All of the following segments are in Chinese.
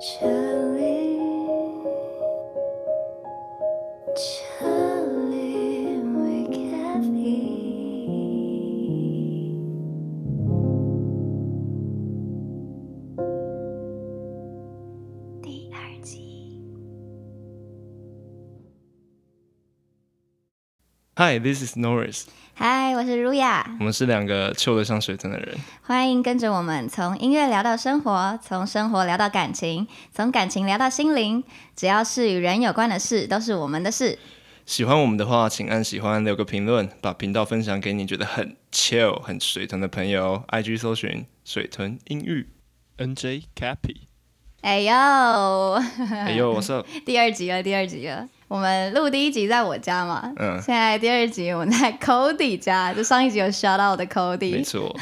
Charlie, Charlie McAfee. Hi, this is Norris. Hi，我是 Ruya。我们是两个臭得像水豚的人。欢迎跟着我们从音乐聊到生活，从生活聊到感情，从感情聊到心灵。只要是与人有关的事，都是我们的事。喜欢我们的话，请按喜欢，留个评论，把频道分享给你觉得很 chill、很水豚的朋友。IG 搜寻水豚音域，NJ Cappy。哎呦，哎呦，我是第二集了，第二集了。我们录第一集在我家嘛，嗯，现在第二集我们在 Cody 家，就上一集有 shout out 的 Cody，没错，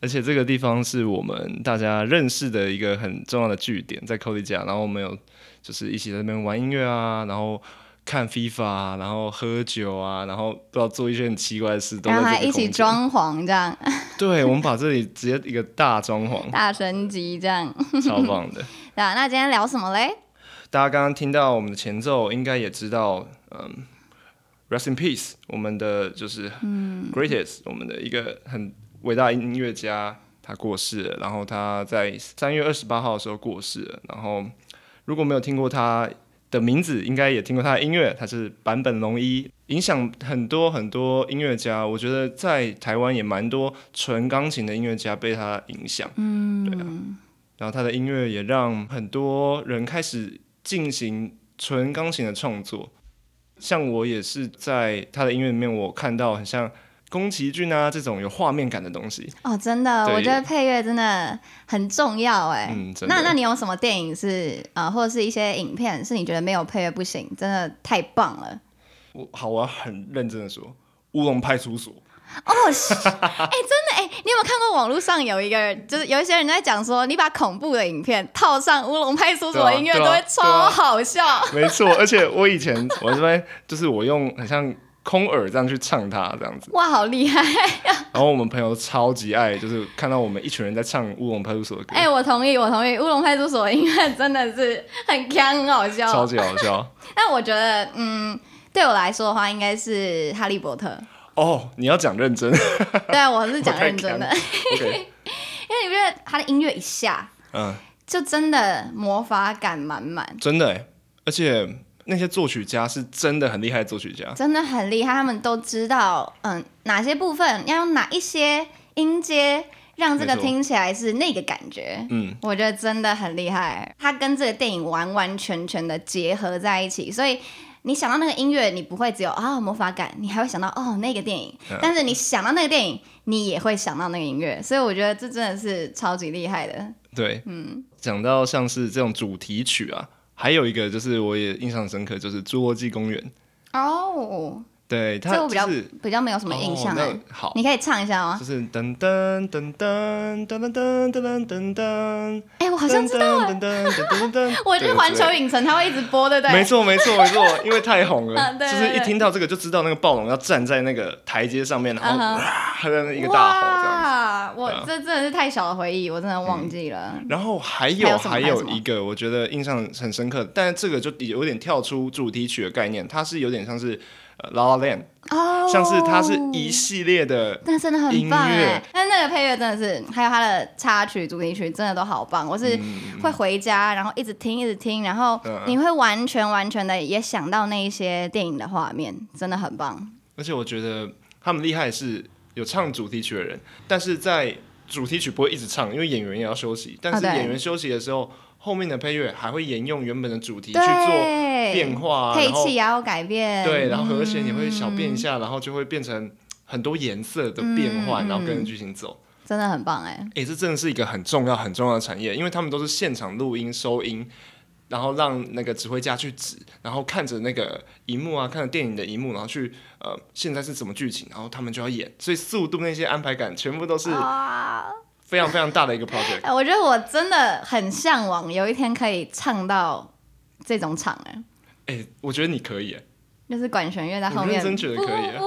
而且这个地方是我们大家认识的一个很重要的据点，在 Cody 家，然后我们有就是一起在那边玩音乐啊，然后看 FIFA，然后喝酒啊，然后不知道做一些很奇怪的事，然后还一起装潢这样，对，我们把这里直接一个大装潢，大升级这样，超棒的。对啊，那今天聊什么嘞？大家刚刚听到我们的前奏，应该也知道，嗯，Rest in Peace，我们的就是 Greatest，我们的一个很伟大音乐家，他过世了。然后他在三月二十八号的时候过世了。然后如果没有听过他的名字，应该也听过他的音乐。他是坂本龙一，影响很多很多音乐家。我觉得在台湾也蛮多纯钢琴的音乐家被他影响。嗯，对啊。然后他的音乐也让很多人开始。进行纯钢琴的创作，像我也是在他的音乐里面，我看到很像宫崎骏啊这种有画面感的东西。哦，真的，我觉得配乐真的很重要哎。嗯，那那你有什么电影是啊，或者是一些影片是你觉得没有配乐不行，真的太棒了？我好，我要很认真的说，《乌龙派出所》。哦，哎，真的哎，你有没有看过网络上有一个人，就是有一些人在讲说，你把恐怖的影片套上《乌龙派出所》音乐，都会超好笑。没错，而且我以前我这边就是我用很像空耳这样去唱它，这样子。哇，好厉害！然后我们朋友超级爱，就是看到我们一群人在唱《乌龙派出所》的歌。哎，我同意，我同意，《乌龙派出所》音乐真的是很强，很好笑，超级好笑。但我觉得，嗯，对我来说的话，应该是《哈利波特》。哦，你要讲认真？对啊，我是讲认真的。因为你觉得他的音乐一下，嗯，就真的魔法感满满。真的，而且那些作曲家是真的很厉害的作曲家，真的很厉害。他们都知道，嗯，哪些部分要用哪一些音阶，让这个听起来是那个感觉。嗯，我觉得真的很厉害。他跟这个电影完完全全的结合在一起，所以。你想到那个音乐，你不会只有啊魔法感，你还会想到哦那个电影。但是你想到那个电影，你也会想到那个音乐，所以我觉得这真的是超级厉害的。对，嗯，讲到像是这种主题曲啊，还有一个就是我也印象深刻，就是《侏罗纪公园》哦。对，这我比较比较没有什么印象哎。好，你可以唱一下吗？就是噔噔噔噔噔噔噔噔噔噔。哎，我好像知道噔噔噔噔噔 我是环球影城，它会一直播，对不对？没错，没错，没错，因为太红了，就是一听到这个就知道那个暴龙要站在那个台阶上面，然后哇，他在那一个大吼这样。我这真的是太小的回忆，我真的忘记了。然后还有还有一个，我觉得印象很深刻，但是这个就有点跳出主题曲的概念，它是有点像是。La La Land，哦，像是它是一系列的，那真的很棒哎！但那个配乐真的是，还有它的插曲、主题曲，真的都好棒。我是会回家，然后一直听，一直听，然后你会完全完全的也想到那一些电影的画面，真的很棒。而且我觉得他们厉害是，有唱主题曲的人，但是在主题曲不会一直唱，因为演员也要休息。但是演员休息的时候，后面的配乐还会沿用原本的主题去做变化，配器也要改变。对，然后和弦也会小变一下，然后就会变成很多颜色的变换，然后跟着剧情走。真的很棒哎！哎，这真的是一个很重要很重要的产业，因为他们都是现场录音收音。然后让那个指挥家去指，然后看着那个荧幕啊，看着电影的荧幕，然后去呃，现在是什么剧情，然后他们就要演，所以速度那些安排感全部都是非常非常大的一个 project。我觉得我真的很向往有一天可以唱到这种场哎。哎，我觉得你可以哎，就是管弦乐在后面，真觉得可以啊。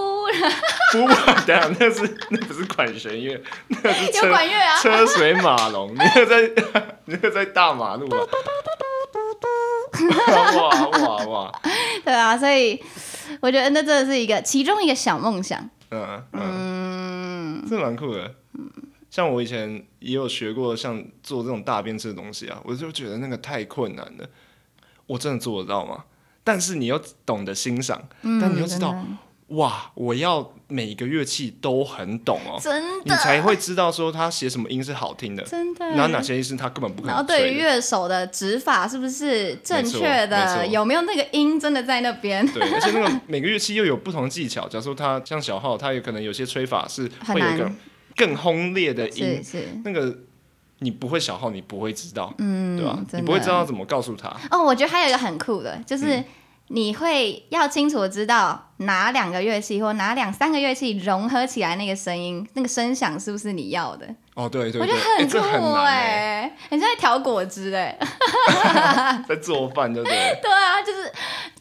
不，等下那是那不是管弦乐，那是车管乐啊，车水马龙，你又在你又在大马路啊。哇哇哇！对啊，所以我觉得那真的是一个其中一个小梦想。嗯嗯，这蛮酷的。像我以前也有学过，像做这种大编制的东西啊，我就觉得那个太困难了。我真的做得到吗？但是你又懂得欣赏，但你又知道。哇！我要每个乐器都很懂哦，真的，你才会知道说他写什么音是好听的，真的。然后哪些音是他根本不可能。然后对于乐手的指法是不是正确的？有没有那个音真的在那边？对，而且那个每个乐器又有不同的技巧。假如说他像小号，他有可能有些吹法是会有一个更轰烈的音，是那个你不会小号，你不会知道，嗯，对吧？你不会知道怎么告诉他。哦，我觉得还有一个很酷的，就是。你会要清楚的知道哪两个乐器或哪两三个乐器融合起来那个声音，那个声响是不是你要的？哦，对对，我觉得很酷哎！你在调果汁哎，在做饭对不对？对啊，就是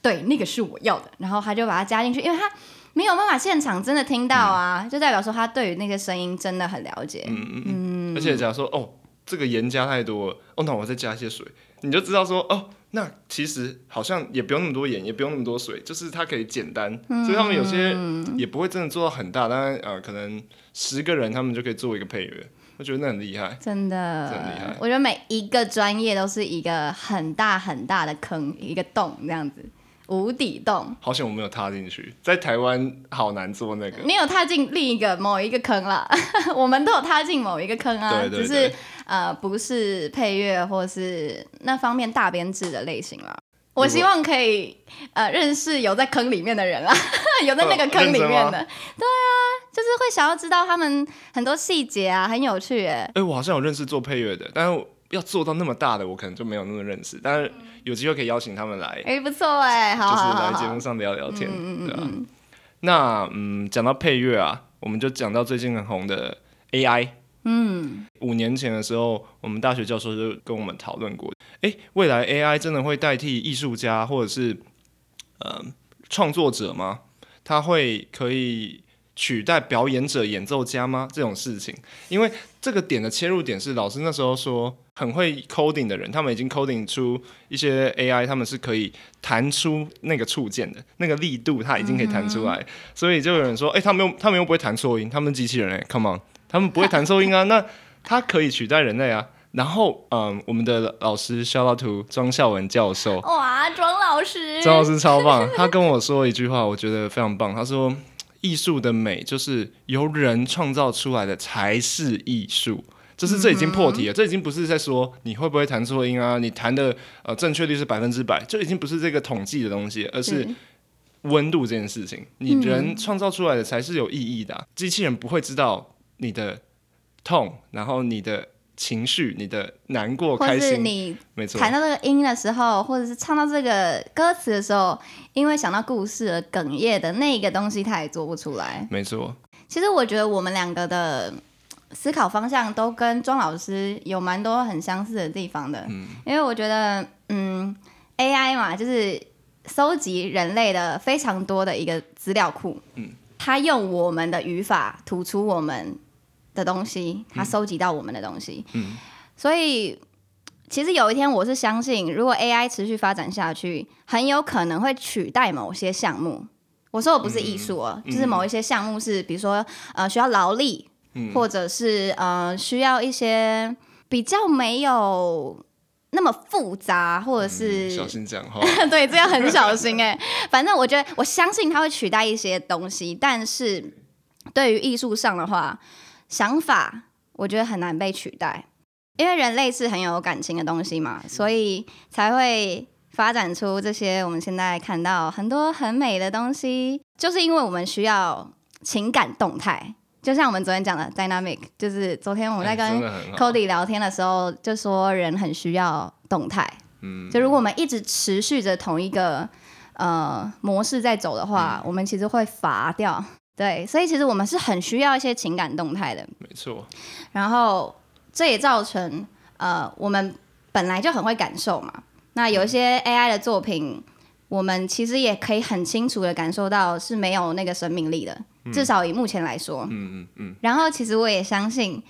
对那个是我要的，然后他就把它加进去，因为他没有办法现场真的听到啊，就代表说他对于那个声音真的很了解。嗯嗯嗯。而且假如说哦，这个盐加太多，哦，那我再加一些水，你就知道说哦。那其实好像也不用那么多盐，也不用那么多水，就是它可以简单，所以他们有些也不会真的做到很大，当然呃，可能十个人他们就可以做一个配乐，我觉得那很厉害，真的，真厉害。我觉得每一个专业都是一个很大很大的坑，一个洞这样子，无底洞。好险我没有踏进去，在台湾好难做那个。你有踏进另一个某一个坑了，我们都有踏进某一个坑啊，只是。呃，不是配乐或是那方面大编制的类型了。我希望可以呃认识有在坑里面的人啦，有在那个坑里面的。对啊，就是会想要知道他们很多细节啊，很有趣哎。哎，我好像有认识做配乐的，但是要做到那么大的，我可能就没有那么认识。但是有机会可以邀请他们来，哎，不错哎，好，就是来节目上聊聊天，对啊。那嗯，讲到配乐啊，我们就讲到最近很红的 AI。嗯，五年前的时候，我们大学教授就跟我们讨论过，哎，未来 AI 真的会代替艺术家或者是呃创作者吗？他会可以取代表演者、演奏家吗？这种事情，因为这个点的切入点是老师那时候说，很会 coding 的人，他们已经 coding 出一些 AI，他们是可以弹出那个触键的那个力度，他已经可以弹出来，所以就有人说，哎，他们又他们又不会弹错音，他们机器人哎，come on。他们不会弹错音啊，那他可以取代人类啊。然后，嗯，我们的老师肖老图庄孝文教授，哇，庄老师，庄老师超棒。他跟我说一句话，我觉得非常棒。他说：“艺术的美就是由人创造出来的才是艺术。”就是这已经破题了，这已经不是在说你会不会弹错音啊，你弹的呃正确率是百分之百，就已经不是这个统计的东西，而是温度这件事情，你人创造出来的才是有意义的。机器人不会知道。你的痛，然后你的情绪，你的难过、开心，你没错。弹到这个音的时候，或者是唱到这个歌词的时候，因为想到故事而哽咽的那个东西，他也做不出来。没错。其实我觉得我们两个的思考方向都跟庄老师有蛮多很相似的地方的。嗯。因为我觉得，嗯，AI 嘛，就是收集人类的非常多的一个资料库。嗯。他用我们的语法吐出我们。的东西，他收集到我们的东西，嗯，所以其实有一天，我是相信，如果 AI 持续发展下去，很有可能会取代某些项目。我说我不是艺术哦，就是某一些项目是，比如说呃需要劳力，或者是呃需要一些比较没有那么复杂，或者是小心讲话，对，这样很小心哎。反正我觉得，我相信它会取代一些东西，但是。对于艺术上的话，想法我觉得很难被取代，因为人类是很有感情的东西嘛，所以才会发展出这些我们现在看到很多很美的东西，就是因为我们需要情感动态。就像我们昨天讲的 dynamic，就是昨天我们在跟 Cody 聊天的时候，就说人很需要动态。嗯，就如果我们一直持续着同一个呃模式在走的话，我们其实会乏掉。对，所以其实我们是很需要一些情感动态的。没错。然后这也造成呃我们本来就很会感受嘛。那有一些 AI 的作品，我们其实也可以很清楚的感受到是没有那个生命力的。至少以目前来说，嗯嗯嗯。然后其实我也相信，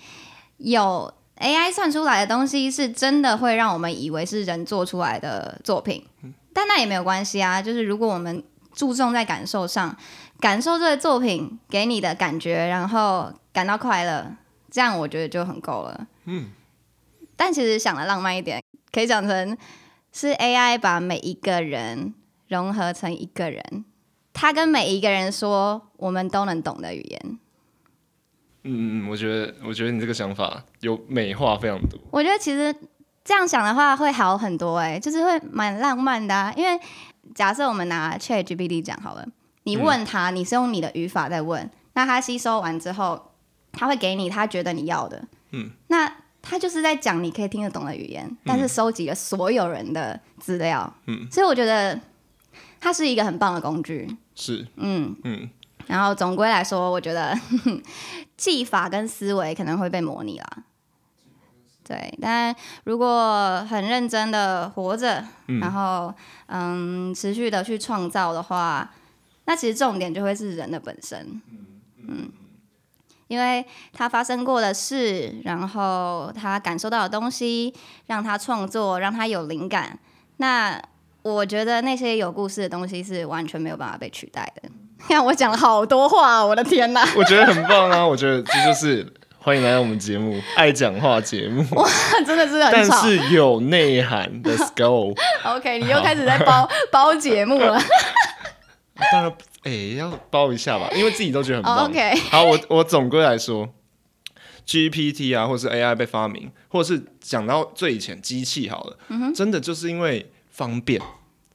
有 AI 算出来的东西是真的会让我们以为是人做出来的作品，但那也没有关系啊。就是如果我们注重在感受上，感受这个作品给你的感觉，然后感到快乐，这样我觉得就很够了。嗯。但其实想的浪漫一点，可以讲成是 AI 把每一个人融合成一个人。他跟每一个人说我们都能懂的语言。嗯嗯嗯，我觉得我觉得你这个想法有美化非常多。我觉得其实这样想的话会好很多哎，就是会蛮浪漫的。因为假设我们拿 ChatGPT 讲好了，你问他，你是用你的语法在问，那他吸收完之后，他会给你他觉得你要的。嗯。那他就是在讲你可以听得懂的语言，但是收集了所有人的资料。嗯。所以我觉得它是一个很棒的工具。是，嗯嗯，然后总归来说，我觉得 技法跟思维可能会被模拟啦。对，但如果很认真的活着，然后嗯，持续的去创造的话，那其实重点就会是人的本身。嗯，因为他发生过的事，然后他感受到的东西，让他创作，让他有灵感，那。我觉得那些有故事的东西是完全没有办法被取代的。看我讲了好多话，我的天哪！我觉得很棒啊！我觉得这就是欢迎来到我们节目“爱讲话”节目。哇，真的是很但是有内涵，Let's go。OK，你又开始在包 包节目了。当然，哎，要包一下吧，因为自己都觉得很棒。OK，好，我我总归来说，GPT 啊，或者是 AI 被发明，或者是讲到最以前机器好了，真的就是因为。方便，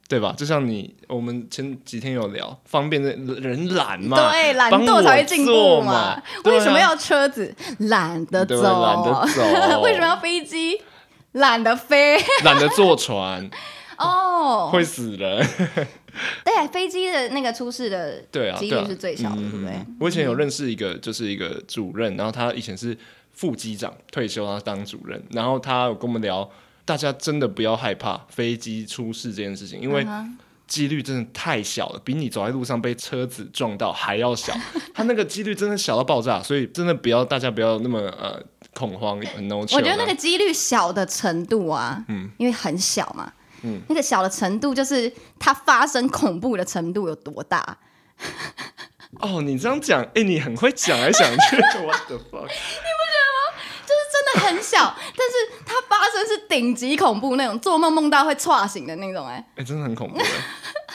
对吧？就像你，我们前几天有聊，方便的人懒嘛，对，懒惰才会进步嘛。为什么要车子？懒得走，懒得走。为什么要飞机？懒得飞，懒得坐船。哦，会死人。对，飞机的那个出事的对啊几率是最小的，对不对？我以前有认识一个，就是一个主任，然后他以前是副机长，退休然后当主任，然后他有跟我们聊。大家真的不要害怕飞机出事这件事情，因为几率真的太小了，比你走在路上被车子撞到还要小。他那个几率真的小到爆炸，所以真的不要大家不要那么呃恐慌。我觉得那个几率小的程度啊，嗯，因为很小嘛，嗯，那个小的程度就是它发生恐怖的程度有多大。哦，你这样讲，哎，你很会讲来讲去，我的 fuck。很小，但是它发生是顶级恐怖那种，做梦梦到会岔醒的那种，哎，哎，真的很恐怖。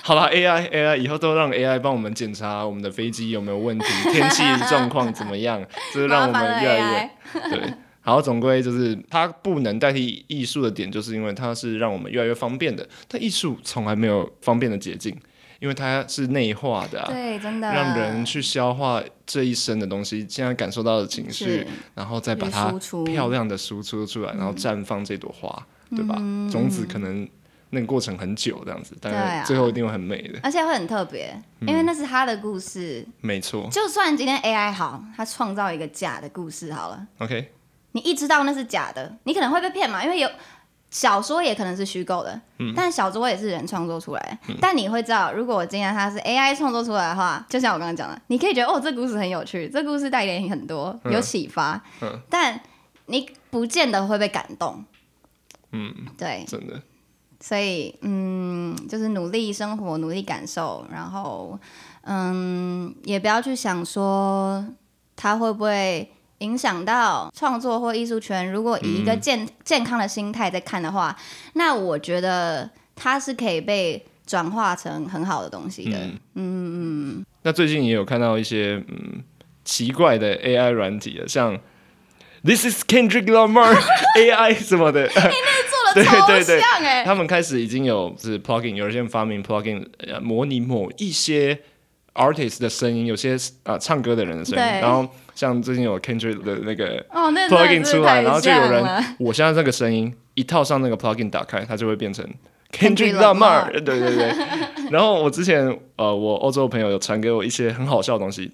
好了，AI AI 以后都让 AI 帮我们检查我们的飞机有没有问题，天气状况怎么样，就是让我们越来越对。好，总归就是它不能代替艺术的点，就是因为它是让我们越来越方便的。但艺术从来没有方便的捷径。因为它是内化的，对，真的让人去消化这一生的东西，现在感受到的情绪，然后再把它漂亮的输出出来，然后绽放这朵花，对吧？种子可能那个过程很久，这样子，但是最后一定会很美的，而且会很特别，因为那是他的故事。没错，就算今天 AI 好，他创造一个假的故事好了，OK，你一知道那是假的，你可能会被骗嘛，因为有。小说也可能是虚构的，但小说也是人创作出来的。但你会知道，如果今天它是 AI 创作出来的话，就像我刚刚讲的，你可以觉得哦，这故事很有趣，这故事带给你很多，有启发。但你不见得会被感动。嗯，对，真的。所以，嗯，就是努力生活，努力感受，然后，嗯，也不要去想说他会不会。影响到创作或艺术圈，如果以一个健健康的心态在看的话，那我觉得它是可以被转化成很好的东西的。嗯嗯嗯。那最近也有看到一些嗯奇怪的 AI 软体啊，像 This is Kendrick Lamar AI 什么的。对对对，他们开始已经有是 plugin，有些人发明 plugin，呃，模拟某一些 artist 的声音，有些啊唱歌的人的声音。然后像最近有 Kendrick 的那个 plugin 出来，然后就有人，我现在这个声音一套上那个 plugin 打开，它就会变成 Kendrick Lamar。对 对对。然后我之前呃，我欧洲朋友有传给我一些很好笑的东西。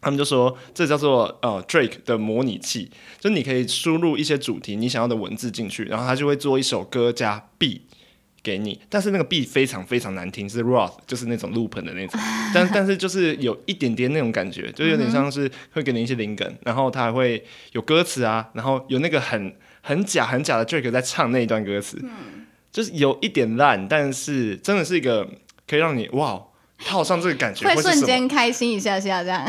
他们就说这叫做呃 Drake 的模拟器，就你可以输入一些主题，你想要的文字进去，然后它就会做一首歌加 B 给你。但是那个 B 非常非常难听，是 Roth，就是那种 loop 的那种。但但是就是有一点点那种感觉，就有点像是会给你一些灵感，然后它还会有歌词啊，然后有那个很很假很假的 Drake 在唱那一段歌词，就是有一点烂，但是真的是一个可以让你哇。套上这个感觉会瞬间开心一下下，这样。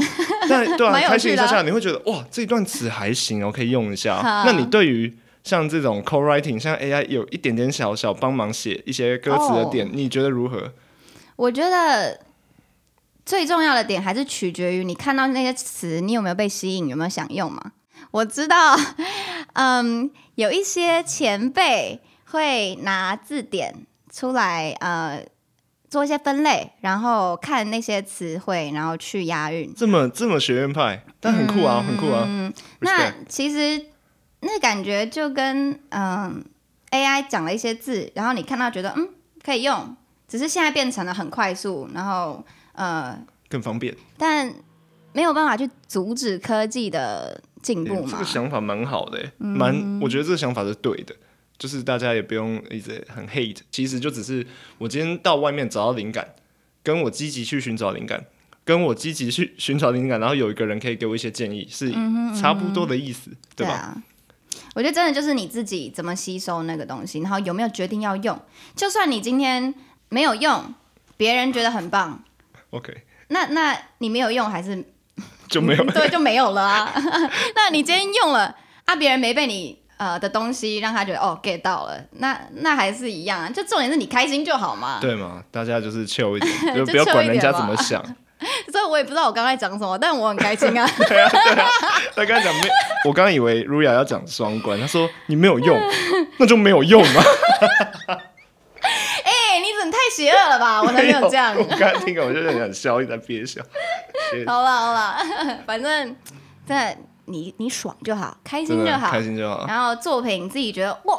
但对 啊，开心一下下，你会觉得哇，这一段词还行哦，可以用一下。那你对于像这种 co-writing，像 AI 有一点点小小帮忙写一些歌词的点，你觉得如何？我觉得最重要的点还是取决于你看到那些词，你有没有被吸引，有没有想用嘛？我知道，嗯，有一些前辈会拿字典出来，呃。做一些分类，然后看那些词汇，然后去押韵。这么这么学院派，但很酷啊，很酷啊。嗯，那其实那感觉就跟嗯 AI 讲了一些字，然后你看到觉得嗯可以用，只是现在变成了很快速，然后呃更方便，但没有办法去阻止科技的进步嘛。这个想法蛮好的，蛮我觉得这个想法是对的。就是大家也不用一直很 hate，其实就只是我今天到外面找到灵感，跟我积极去寻找灵感，跟我积极去寻找灵感，然后有一个人可以给我一些建议，是差不多的意思，对吧？我觉得真的就是你自己怎么吸收那个东西，然后有没有决定要用。就算你今天没有用，别人觉得很棒，OK，那那你没有用还是就没有对就没有了啊？那你今天用了啊，别人没被你。呃的东西让他觉得哦 get 到了，那那还是一样啊，就重点是你开心就好嘛。对嘛，大家就是 chill 一点，就不要管人家怎么想。所以我也不知道我刚才讲什么，但我很开心啊。对啊，对啊。他刚才讲没，我刚刚以为 Ruya 要讲双关，他说你没有用，那就没有用嘛。哎，你怎么太邪恶了吧？我才没有这样。我刚才听了，我就很想笑，一直在憋笑。好了好了，反正在。你你爽就好，开心就好，开心就好。然后作品自己觉得哇，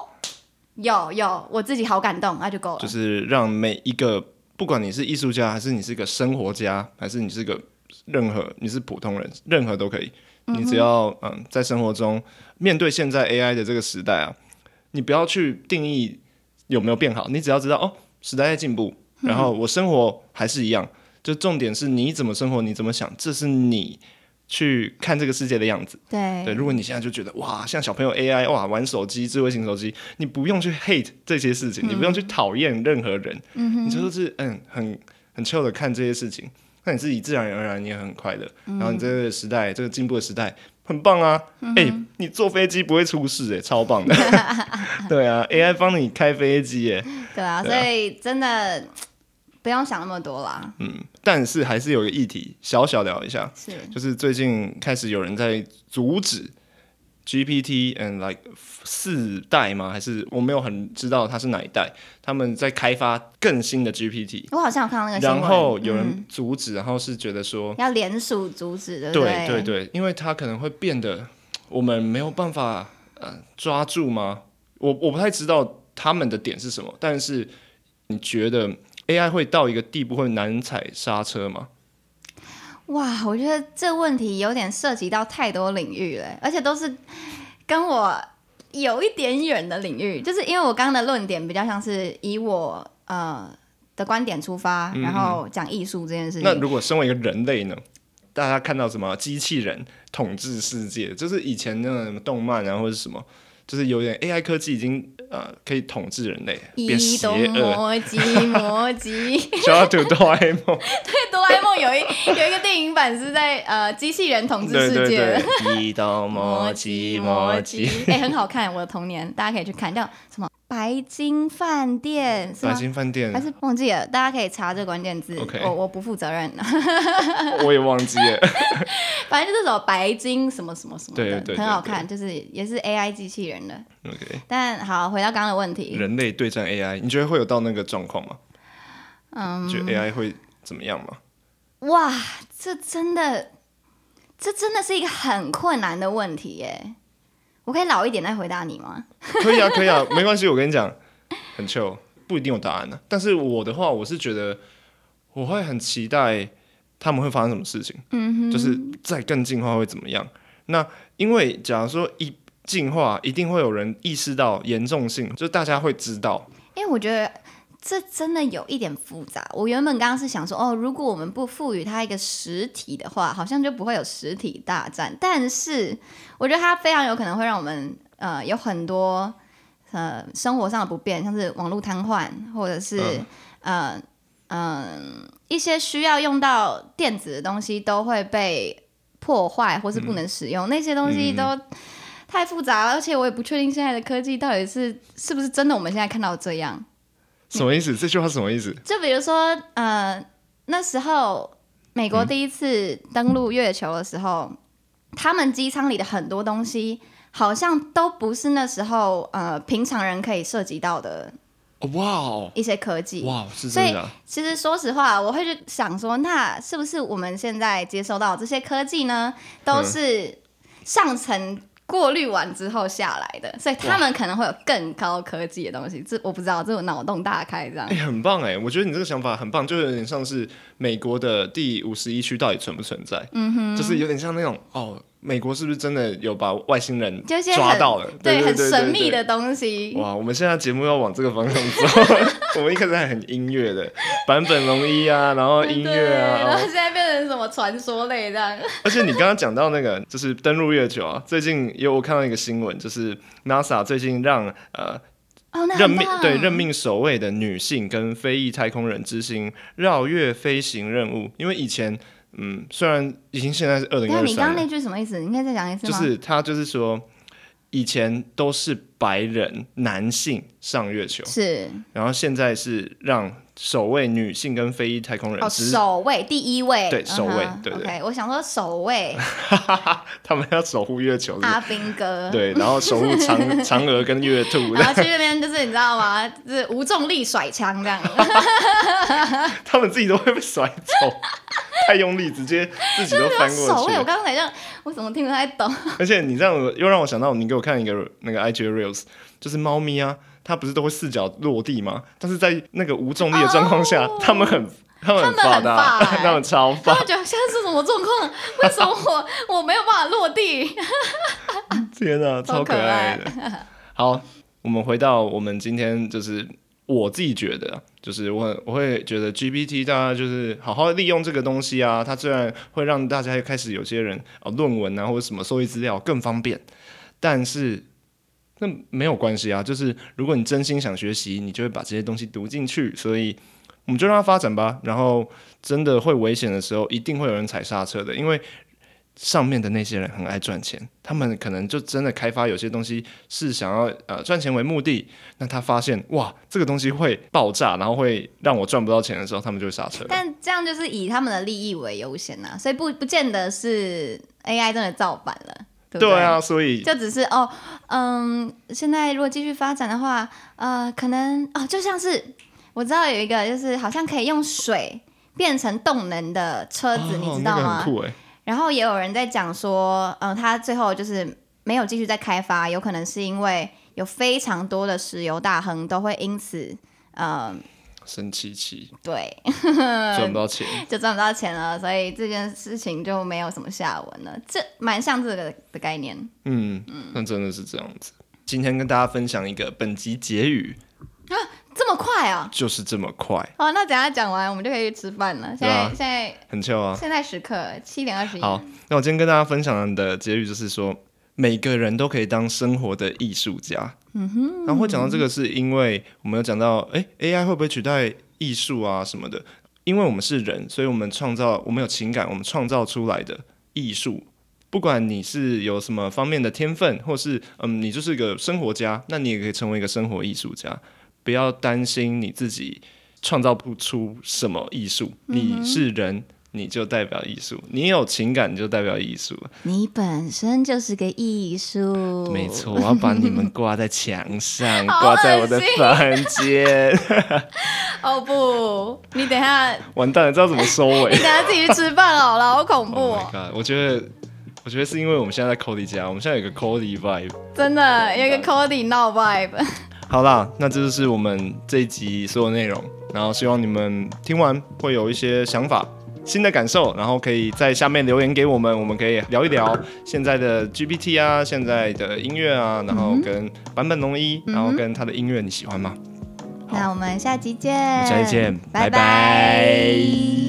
有有，我自己好感动，那就够了。就是让每一个，不管你是艺术家，还是你是个生活家，还是你是个任何你是普通人，任何都可以。你只要嗯，在生活中面对现在 AI 的这个时代啊，你不要去定义有没有变好，你只要知道哦，时代在进步，然后我生活还是一样。就重点是你怎么生活，你怎么想，这是你。去看这个世界的样子，对对。如果你现在就觉得哇，像小朋友 AI 哇玩手机，智慧型手机，你不用去 hate 这些事情，你不用去讨厌任何人，嗯你就是嗯很很 chill 的看这些事情，那你自己自然而然你也很快乐。然后你这个时代，这个进步的时代很棒啊！哎，你坐飞机不会出事哎，超棒的。对啊，AI 帮你开飞机哎。对啊，所以真的。不用想那么多啦。嗯，但是还是有个议题，小小聊一下，是就是最近开始有人在阻止 GPT and like 四代吗？还是我没有很知道它是哪一代？他们在开发更新的 GPT。我好像有看到那个然后有人阻止，然后是觉得说要联署阻止的。对对对，因为它可能会变得我们没有办法呃抓住吗？我我不太知道他们的点是什么，但是你觉得？AI 会到一个地步会难踩刹车吗？哇，我觉得这问题有点涉及到太多领域了，而且都是跟我有一点远的领域。就是因为我刚刚的论点比较像是以我呃的观点出发，然后讲艺术这件事情。那如果身为一个人类呢？大家看到什么机器人统治世界？就是以前那种动漫啊，或者什么？就是有点 AI 科技已经呃可以统治人类，变邪恶。魔机魔机，想 要读哆啦 A 梦。对，哆啦 A 梦有一有一个电影版是在呃机器人统治世界的。机动魔机魔机，哎，很好看，我的童年，大家可以去看，叫什么白金饭店，白金饭店还是忘记了？大家可以查这个关键字。OK，我我不负责任。我也忘记了。反正就这首白金什么什么什么的，很好看，就是也是 AI 机器人的。OK。但好，回到刚刚的问题，人类对战 AI，你觉得会有到那个状况吗？嗯，觉得 AI 会怎么样吗？哇，这真的，这真的是一个很困难的问题耶。我可以老一点再回答你吗？可以啊，可以啊，没关系。我跟你讲，很糗，不一定有答案呢。但是我的话，我是觉得我会很期待他们会发生什么事情。嗯哼，就是再更进化会怎么样？那因为假如说一进化，一定会有人意识到严重性，就大家会知道。因为我觉得。这真的有一点复杂。我原本刚刚是想说，哦，如果我们不赋予它一个实体的话，好像就不会有实体大战。但是，我觉得它非常有可能会让我们呃有很多呃生活上的不便，像是网络瘫痪，或者是呃嗯一些需要用到电子的东西都会被破坏或是不能使用。那些东西都太复杂了，而且我也不确定现在的科技到底是是不是真的我们现在看到这样。什么意思？这句话什么意思？就比如说，呃，那时候美国第一次登陆月球的时候，他们机舱里的很多东西好像都不是那时候呃平常人可以涉及到的。哇哦！一些科技哇，是这样。其实说实话，我会去想说，那是不是我们现在接收到这些科技呢，都是上层？过滤完之后下来的，所以他们可能会有更高科技的东西。这我不知道，这种脑洞大开这样。哎，很棒哎！我觉得你这个想法很棒，就有点像是美国的第五十一区到底存不存在？嗯哼，就是有点像那种哦。美国是不是真的有把外星人抓到了？对，很神秘的东西。哇，我们现在节目要往这个方向走。我们一开始还很音乐的版本龙一啊，然后音乐啊，然后现在变成什么传说类这样。而且你刚刚讲到那个，就是登陆月球啊，最近有我看到一个新闻，就是 NASA 最近让呃任命对任命首位的女性跟非裔太空人之星绕月飞行任务，因为以前。嗯，虽然已经现在是二零二三，你刚刚那句什么意思？你应该再讲一次吗？就是他就是说，以前都是白人男性上月球，是，然后现在是让。首位女性跟非裔太空人，哦，首位第一位，对，首位，对对。我想说首位，他们要守护月球，阿兵哥，对，然后守护嫦 嫦娥跟月兔，然后去那边就是你知道吗？就是无重力甩枪这样，他们自己都会被甩走，太用力，直接自己都翻过去。守卫，我刚才这样，我怎么听不太懂？而且你这样又让我想到，你给我看一个那个 IG reels，就是猫咪啊。它不是都会四脚落地吗？但是在那个无重力的状况下，他们很他们很发达，他们超发。他们觉得现在是什么状况？为什么我我没有办法落地？天哪，超可爱的。好，我们回到我们今天，就是我自己觉得，就是我我会觉得 GPT 大家就是好好利用这个东西啊。它虽然会让大家开始有些人啊论文啊或者什么收集资料更方便，但是。那没有关系啊，就是如果你真心想学习，你就会把这些东西读进去。所以我们就让它发展吧。然后真的会危险的时候，一定会有人踩刹车的，因为上面的那些人很爱赚钱，他们可能就真的开发有些东西是想要呃赚钱为目的。那他发现哇，这个东西会爆炸，然后会让我赚不到钱的时候，他们就会刹车。但这样就是以他们的利益为优先呐，所以不不见得是 AI 真的造反了。对啊，所以就只是哦，嗯，现在如果继续发展的话，呃，可能哦，就像是我知道有一个，就是好像可以用水变成动能的车子，你知道吗？然后也有人在讲说，嗯，他最后就是没有继续再开发，有可能是因为有非常多的石油大亨都会因此，嗯。生气气，对，赚不到钱，就赚不到钱了，所以这件事情就没有什么下文了。这蛮像这个的概念。嗯嗯，那真的是这样子。今天跟大家分享一个本集结语啊，这么快啊？就是这么快。好，那等下讲完，我们就可以去吃饭了。现在现在很巧啊，现在时刻七点二十一。好，那我今天跟大家分享的结语就是说。每个人都可以当生活的艺术家。嗯哼，然后会讲到这个，是因为我们有讲到，哎，AI 会不会取代艺术啊什么的？因为我们是人，所以我们创造，我们有情感，我们创造出来的艺术不管你是有什么方面的天分，或是嗯，你就是个生活家，那你也可以成为一个生活艺术家。不要担心你自己创造不出什么艺术，你是人。你就代表艺术，你有情感你就代表艺术。你本身就是个艺术，没错。我要把你们挂在墙上，挂在我的房间。哦不，你等下 完蛋了，知道怎么收尾？你等下自己去吃饭好了，好恐怖。我觉得，我觉得是因为我们现在在 Cody 家，我们现在有个 Cody vibe，真的有一个 Cody 闹 vibe。好啦，那这就是我们这一集所有内容，然后希望你们听完会有一些想法。新的感受，然后可以在下面留言给我们，我们可以聊一聊现在的 GPT 啊，现在的音乐啊，然后跟坂本龙一，然后跟他的音乐你喜欢吗？那我们下期见，下期见，拜拜。